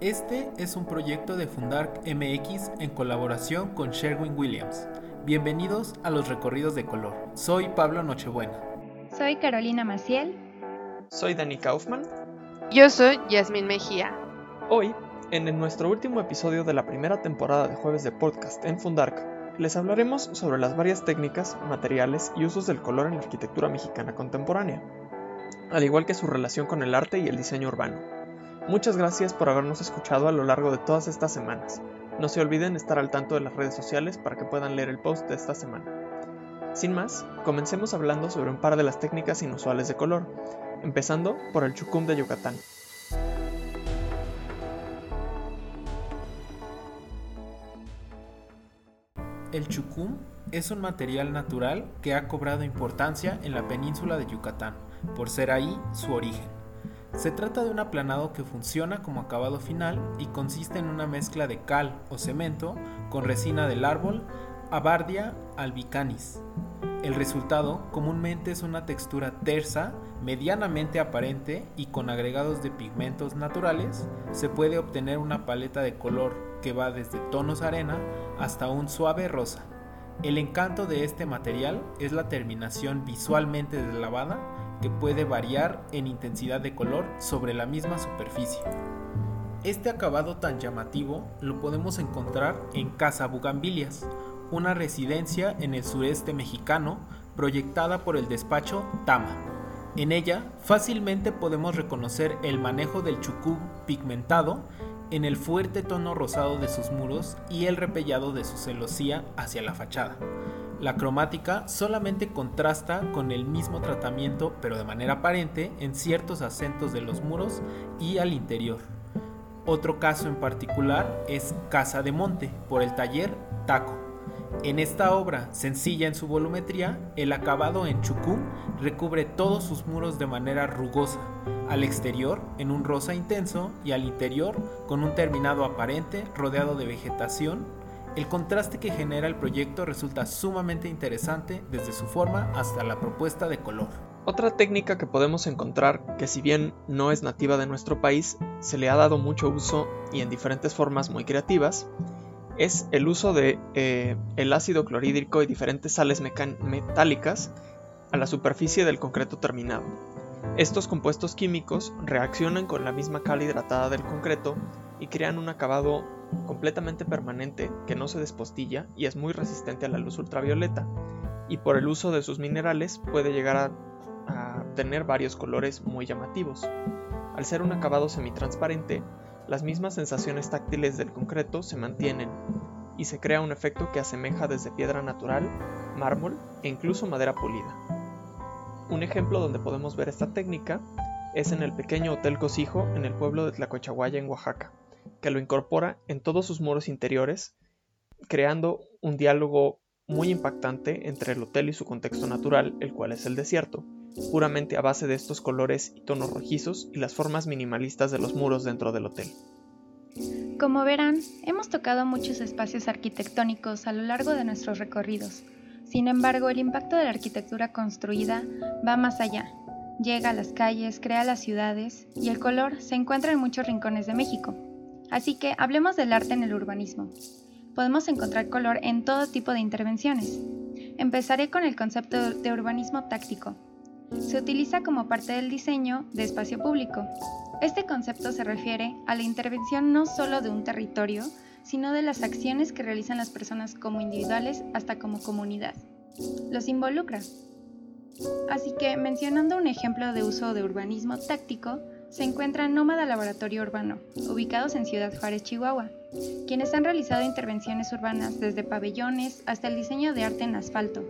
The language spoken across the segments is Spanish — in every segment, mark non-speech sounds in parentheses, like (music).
Este es un proyecto de Fundark MX en colaboración con Sherwin Williams. Bienvenidos a los recorridos de color. Soy Pablo Nochebuena. Soy Carolina Maciel. Soy Dani Kaufman. Yo soy Yasmin Mejía. Hoy, en nuestro último episodio de la primera temporada de Jueves de Podcast en Fundark, les hablaremos sobre las varias técnicas, materiales y usos del color en la arquitectura mexicana contemporánea, al igual que su relación con el arte y el diseño urbano. Muchas gracias por habernos escuchado a lo largo de todas estas semanas. No se olviden estar al tanto de las redes sociales para que puedan leer el post de esta semana. Sin más, comencemos hablando sobre un par de las técnicas inusuales de color, empezando por el chucum de Yucatán. El chucum es un material natural que ha cobrado importancia en la península de Yucatán, por ser ahí su origen. Se trata de un aplanado que funciona como acabado final y consiste en una mezcla de cal o cemento con resina del árbol Abardia albicanis. El resultado comúnmente es una textura tersa, medianamente aparente y con agregados de pigmentos naturales, se puede obtener una paleta de color que va desde tonos arena hasta un suave rosa. El encanto de este material es la terminación visualmente deslavada que puede variar en intensidad de color sobre la misma superficie. Este acabado tan llamativo lo podemos encontrar en Casa Bugambilias, una residencia en el sureste mexicano proyectada por el despacho Tama. En ella fácilmente podemos reconocer el manejo del chucú pigmentado en el fuerte tono rosado de sus muros y el repellado de su celosía hacia la fachada. La cromática solamente contrasta con el mismo tratamiento, pero de manera aparente, en ciertos acentos de los muros y al interior. Otro caso en particular es Casa de Monte, por el taller Taco. En esta obra, sencilla en su volumetría, el acabado en chucum recubre todos sus muros de manera rugosa, al exterior en un rosa intenso y al interior con un terminado aparente rodeado de vegetación el contraste que genera el proyecto resulta sumamente interesante desde su forma hasta la propuesta de color. Otra técnica que podemos encontrar, que si bien no es nativa de nuestro país, se le ha dado mucho uso y en diferentes formas muy creativas, es el uso de eh, el ácido clorhídrico y diferentes sales metálicas a la superficie del concreto terminado. Estos compuestos químicos reaccionan con la misma cal hidratada del concreto y crean un acabado completamente permanente que no se despostilla y es muy resistente a la luz ultravioleta, y por el uso de sus minerales puede llegar a, tener varios colores muy llamativos. Al ser un acabado semitransparente, las mismas sensaciones táctiles del concreto se mantienen y se crea un efecto que asemeja desde piedra natural, mármol e incluso madera pulida. Un ejemplo donde podemos ver esta técnica es en el pequeño Hotel Cosijo en el pueblo de Tlacochahuaya en Oaxaca que lo incorpora en todos sus muros interiores, creando un diálogo muy impactante entre el hotel y su contexto natural, el cual es el desierto, puramente a base de estos colores y tonos rojizos y las formas minimalistas de los muros dentro del hotel. Como verán, hemos tocado muchos espacios arquitectónicos a lo largo de nuestros recorridos. Sin embargo, el impacto de la arquitectura construida va más allá. Llega a las calles, crea las ciudades y el color se encuentra en muchos rincones de México. Así que hablemos del arte en el urbanismo. Podemos encontrar color en todo tipo de intervenciones. Empezaré con el concepto de urbanismo táctico. Se utiliza como parte del diseño de espacio público. Este concepto se refiere a la intervención no solo de un territorio, sino de las acciones que realizan las personas como individuales hasta como comunidad. Los involucra. Así que, mencionando un ejemplo de uso de urbanismo táctico, se encuentra Nómada Laboratorio Urbano, ubicados en Ciudad Juárez, Chihuahua, quienes han realizado intervenciones urbanas desde pabellones hasta el diseño de arte en asfalto.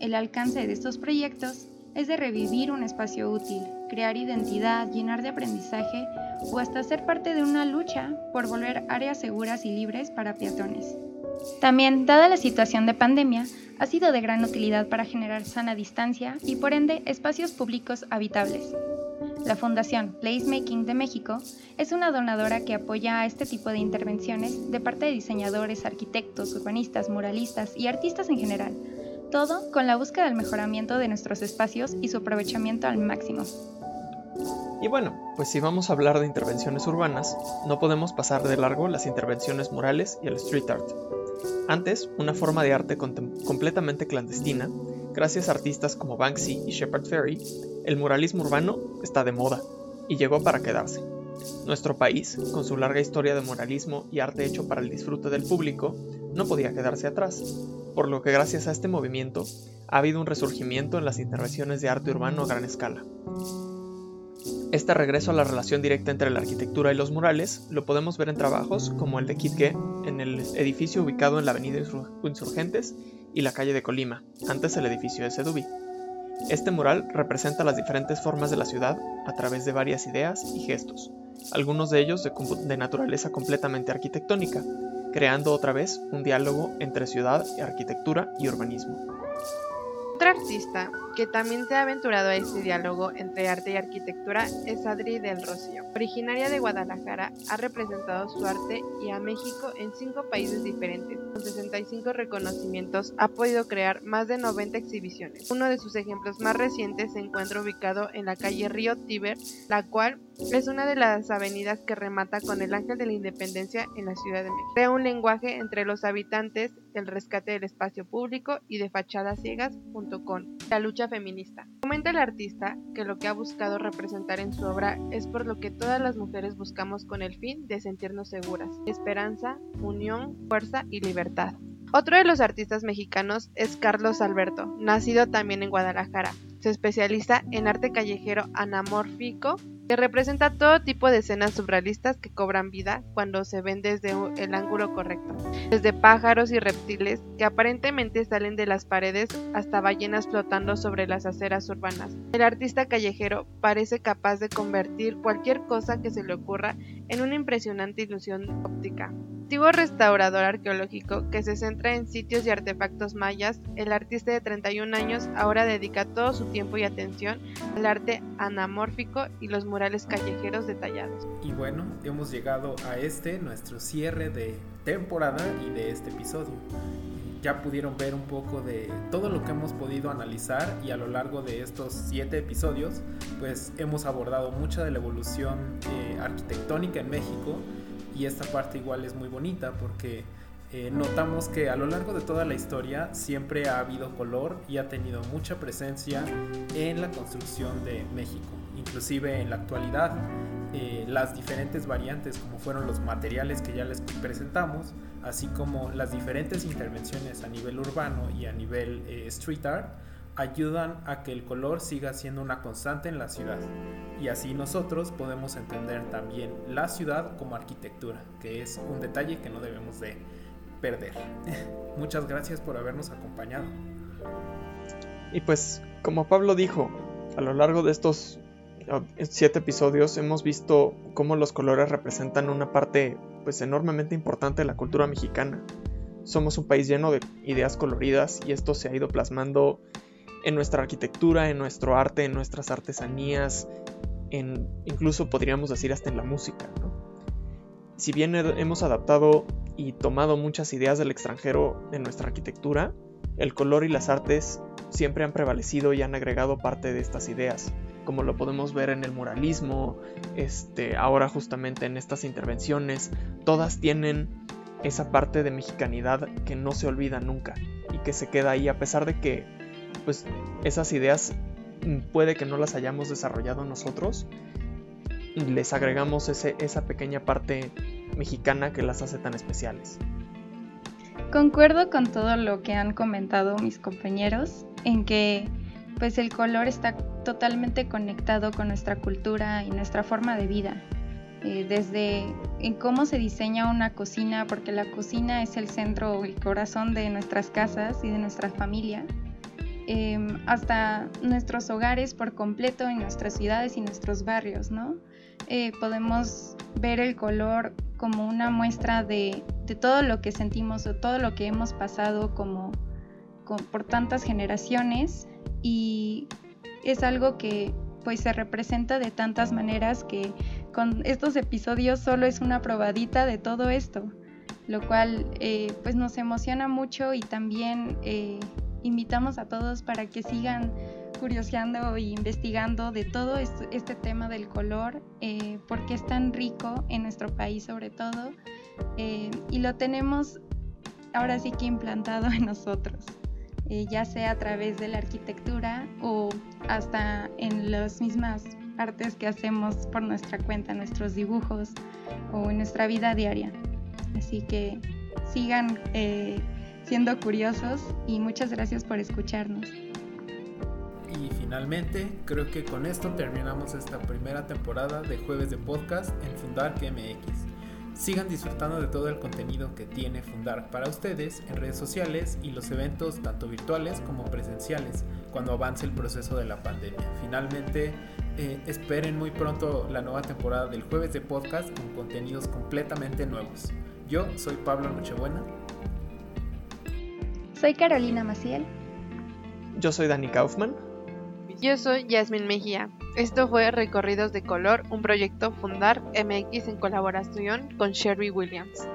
El alcance de estos proyectos es de revivir un espacio útil, crear identidad, llenar de aprendizaje o hasta ser parte de una lucha por volver áreas seguras y libres para peatones. También, dada la situación de pandemia, ha sido de gran utilidad para generar sana distancia y por ende espacios públicos habitables. La Fundación Placemaking de México es una donadora que apoya a este tipo de intervenciones de parte de diseñadores, arquitectos, urbanistas, muralistas y artistas en general, todo con la búsqueda del mejoramiento de nuestros espacios y su aprovechamiento al máximo. Y bueno, pues si vamos a hablar de intervenciones urbanas, no podemos pasar de largo las intervenciones murales y el street art. Antes, una forma de arte completamente clandestina, gracias a artistas como Banksy y Shepard Ferry, el muralismo urbano está de moda y llegó para quedarse. Nuestro país, con su larga historia de muralismo y arte hecho para el disfrute del público, no podía quedarse atrás, por lo que gracias a este movimiento ha habido un resurgimiento en las intervenciones de arte urbano a gran escala. Este regreso a la relación directa entre la arquitectura y los murales lo podemos ver en trabajos como el de Kit Ge en el edificio ubicado en la avenida Insurgentes y la calle de Colima, antes el edificio de Sedubi. Este mural representa las diferentes formas de la ciudad a través de varias ideas y gestos, algunos de ellos de, naturaleza completamente arquitectónica, creando otra vez un diálogo entre ciudad, arquitectura y urbanismo. Otra artista que también se ha aventurado a este diálogo entre arte y arquitectura es Adri del Rocío. Originaria de Guadalajara, ha representado su arte y a México en cinco países diferentes. Con 65 reconocimientos, ha podido crear más de 90 exhibiciones. Uno de sus ejemplos más recientes se encuentra ubicado en la calle Río Tíber, la cual es una de las avenidas que remata con el Ángel de la Independencia en la Ciudad de México. Crea un lenguaje entre los habitantes, el rescate del espacio público y de fachadas ciegas la lucha feminista. Comenta el artista que lo que ha buscado representar en su obra es por lo que todas las mujeres buscamos con el fin de sentirnos seguras, esperanza, unión, fuerza y libertad. Otro de los artistas mexicanos es Carlos Alberto, nacido también en Guadalajara. Se especializa en arte callejero anamórfico que representa todo tipo de escenas surrealistas que cobran vida cuando se ven desde el ángulo correcto, desde pájaros y reptiles que aparentemente salen de las paredes hasta ballenas flotando sobre las aceras urbanas. El artista callejero parece capaz de convertir cualquier cosa que se le ocurra en una impresionante ilusión óptica restaurador arqueológico que se centra en sitios y artefactos mayas, el artista de 31 años ahora dedica todo su tiempo y atención al arte anamórfico y los murales callejeros detallados. Y bueno, hemos llegado a este, nuestro cierre de temporada y de este episodio. Ya pudieron ver un poco de todo lo que hemos podido analizar y a lo largo de estos siete episodios, pues hemos abordado mucha de la evolución eh, arquitectónica en México y esta parte igual es muy bonita porque eh, notamos que a lo largo de toda la historia siempre ha habido color y ha tenido mucha presencia en la construcción de México. Inclusive en la actualidad, eh, las diferentes variantes como fueron los materiales que ya les presentamos, así como las diferentes intervenciones a nivel urbano y a nivel eh, street art, ayudan a que el color siga siendo una constante en la ciudad y así nosotros podemos entender también la ciudad como arquitectura, que es un detalle que no debemos de perder. (laughs) Muchas gracias por habernos acompañado. Y pues, como Pablo dijo, a lo largo de estos ah, siete episodios hemos visto cómo los colores representan una parte pues enormemente importante de la cultura mexicana. Somos un país lleno de ideas coloridas y esto se ha ido plasmando en nuestra arquitectura, en nuestro arte, en nuestras artesanías, en, incluso podríamos decir hasta en la música. Si bien hemos adaptado y tomado muchas ideas del extranjero en nuestra arquitectura, el color y las artes siempre han prevalecido y han agregado parte de estas ideas, como lo podemos ver en el muralismo, este, ahora justamente en estas intervenciones, todas tienen esa parte de mexicanidad que no se olvida nunca y que se queda ahí a pesar de que pues esas ideas mm, puede que no las hayamos desarrollado nosotros, les agregamos ese, esa pequeña parte mexicana que las hace tan especiales. Concuerdo con todo lo que han comentado mis compañeros en que pues el color está totalmente conectado con nuestra cultura y nuestra forma de vida. Eh, desde en cómo se diseña una cocina, porque la cocina es el centro el corazón de nuestras casas y de nuestra familia Em, hasta nuestros hogares por completo en nuestras ciudades y nuestros barrios, ¿no? Eh, podemos ver el color como una muestra de, todo lo que sentimos o todo lo que hemos pasado como, por tantas generaciones y es algo que pues se representa de tantas maneras que con estos episodios solo es una probadita de todo esto, lo cual eh, pues nos emociona mucho y también eh, invitamos a todos para que sigan curioseando e investigando de todo este, tema del color, eh, porque es tan rico en nuestro país sobre todo, eh, y lo tenemos ahora sí que implantado en nosotros, eh, ya sea a través de la arquitectura o hasta en las mismas artes que hacemos por nuestra cuenta, nuestros dibujos o en nuestra vida diaria. Así que sigan eh, siendo curiosos y muchas gracias por escucharnos. Y finalmente, creo que con esto terminamos esta primera temporada de Jueves de Podcast en Fundar MX. Sigan disfrutando de todo el contenido que tiene Fundar para ustedes en redes sociales y los eventos tanto virtuales como presenciales cuando avance el proceso de la pandemia. Finalmente, eh, esperen muy pronto la nueva temporada del jueves de podcast con contenidos completamente nuevos. Yo soy Pablo Nochebuena. Soy Carolina Maciel. Yo soy Dani Kaufman. Yo soy Yasmin Mejía. Esto fue Recorridos de Color, un proyecto Fundar MX en colaboración con Sherry Williams.